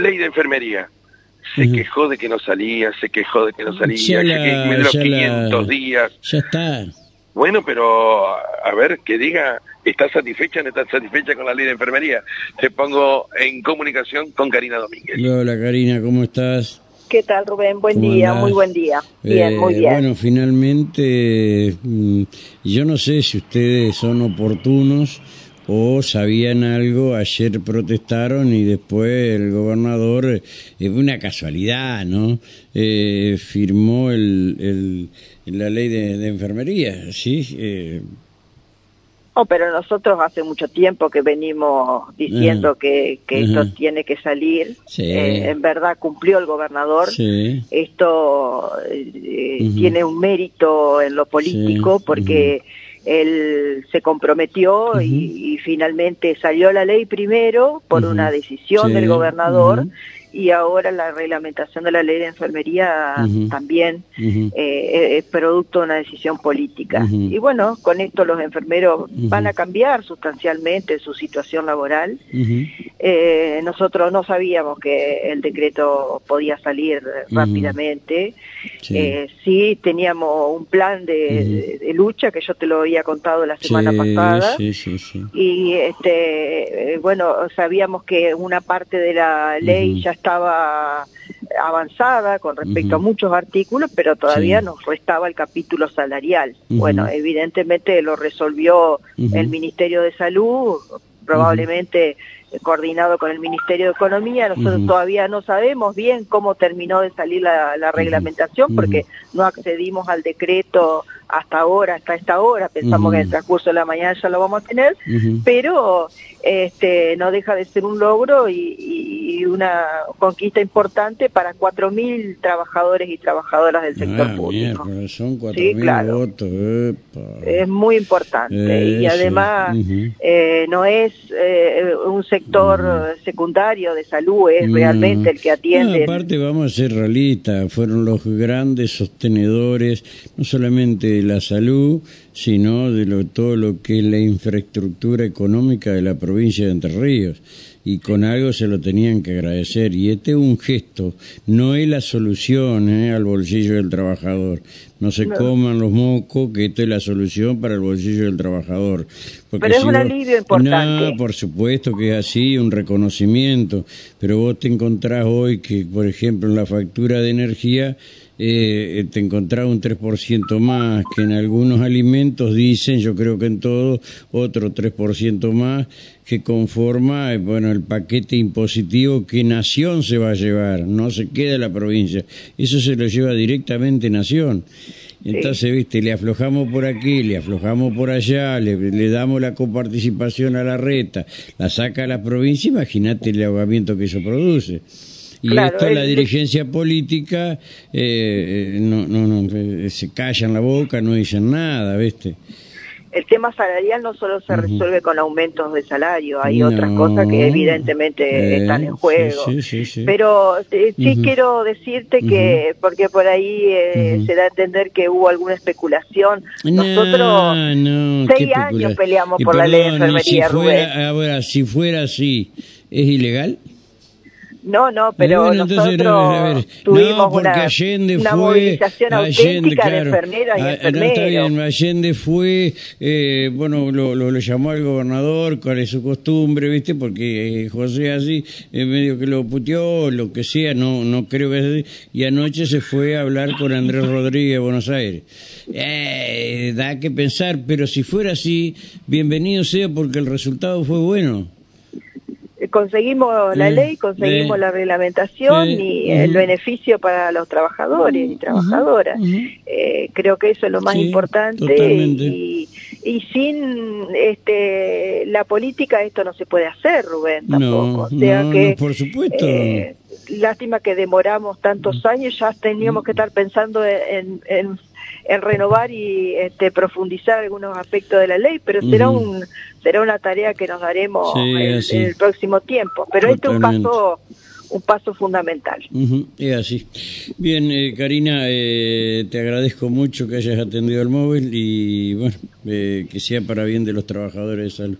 ley de enfermería. Se quejó de que no salía, se quejó de que no salía, ya que los 500 días. Ya está. Bueno, pero a ver, que diga, ¿estás satisfecha o no estás satisfecha con la ley de enfermería? Te pongo en comunicación con Karina Domínguez. Hola Karina, ¿cómo estás? ¿Qué tal Rubén? Buen día, muy buen día. Bien, muy eh, bien. Bueno, finalmente, mm, yo no sé si ustedes son oportunos o sabían algo, ayer protestaron y después el gobernador, es eh, una casualidad, ¿no? Eh, firmó el, la ley de, enfermería, ¿sí? Eh, oh, pero nosotros hace mucho tiempo que venimos diciendo ah, que, que esto tiene que salir. en verdad cumplió el gobernador. Esto tiene un mérito en lo político porque él se comprometió y, finalmente salió la ley primero por una decisión del gobernador y ahora la reglamentación de la ley de enfermería también eh, es producto de una decisión política. Y bueno, con esto los enfermeros van a cambiar sustancialmente su situación laboral. Eh, nosotros no sabíamos que el decreto podía salir rápidamente. Sí. Eh, sí. teníamos un plan de, lucha que yo te lo había contado la semana pasada. y este, bueno, sabíamos que una parte de la ley ya estaba avanzada con respecto a muchos artículos, pero todavía nos restaba el capítulo salarial. Bueno, evidentemente lo resolvió el Ministerio de Salud, probablemente coordinado con el Ministerio de Economía. Nosotros todavía no sabemos bien cómo terminó de salir la, reglamentación porque no accedimos al decreto hasta ahora, hasta esta hora. Pensamos que en el transcurso de la mañana ya lo vamos a tener, pero este, no deja de ser un logro y, una conquista importante para 4.000 trabajadores y trabajadoras del sector ah, público. son 4.000 votos. Es muy importante y además eh, no es eh, un sector secundario de salud, es realmente el que atiende. aparte, vamos a ser realistas, fueron los grandes sostenedores, no solamente de la salud, sino de lo, todo lo que es la infraestructura económica de la provincia de Entre Ríos. Y con algo se lo tenían que agradecer. Y este es un gesto, no es la solución ¿eh? al bolsillo del trabajador. No se coman los mocos, que esto es la solución para el bolsillo del trabajador. pero es un alivio importante. No, por supuesto que es así, un reconocimiento. Pero vos te encontrás hoy que, por ejemplo, en la factura de energía eh, te encontrás un 3% más, que en algunos alimentos dicen, yo creo que en todo, otro 3% más, que conforma, eh, bueno, el paquete impositivo que Nación se va a llevar, no se queda la provincia, eso se lo lleva directamente Nación. Entonces, viste, le aflojamos por aquí, le aflojamos por allá, le, le damos la coparticipación a la reta, la saca a la provincia, imagínate el ahogamiento que eso produce. Y esto la dirigencia política eh, eh, no, no, no, eh, se callan la boca, no dicen nada, ¿viste? El tema salarial no solo se resuelve con aumentos de salario, hay otras cosas que evidentemente están en juego. Pero sí quiero decirte que, porque por ahí se da a entender que hubo alguna especulación. Nosotros seis años peleamos por la ley de enfermería, si fuera, Ahora, si fuera así, ¿es ilegal? No, no, pero nosotros tuvimos una, una movilización auténtica de enfermeras y enfermeros. está bien, Allende fue, eh, bueno, lo, lo, llamó al gobernador, cuál es su costumbre, ¿viste? Porque eh, José así, en medio que lo puteó, lo que sea, no no creo que sea así. Y anoche se fue a hablar con Andrés Rodríguez de Buenos Aires. Eh, da que pensar, pero si fuera así, bienvenido sea porque el resultado fue bueno conseguimos la ley, conseguimos la reglamentación y el beneficio para los trabajadores y trabajadoras. Eh, creo que eso es lo más importante y, y, sin este la política esto no se puede hacer, Rubén, tampoco. o sea que, por supuesto. Eh, lástima que demoramos tantos años, ya teníamos que estar pensando en, en en renovar y este, profundizar algunos aspectos de la ley, pero será un será una tarea que nos daremos en, el próximo tiempo. Pero este es un paso un paso fundamental. es así. Bien, eh, Karina, eh, te agradezco mucho que hayas atendido el móvil y bueno, eh, que sea para bien de los trabajadores de salud.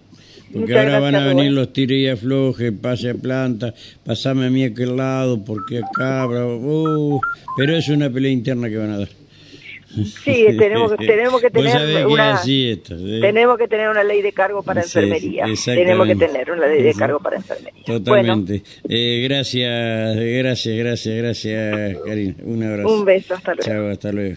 Porque ahora van a venir los tire y afloje, pase a planta, pasame a mí a aquel lado, porque acá, uh, pero es una pelea interna que van a dar. Sí, tenemos, tenemos que tener una tenemos que tener una ley de cargo para enfermería. Tenemos que tener una ley de cargo para enfermería. Totalmente. Eh, gracias, gracias, gracias, gracias, Karina. Un abrazo. Un beso, hasta luego. Chao, hasta luego.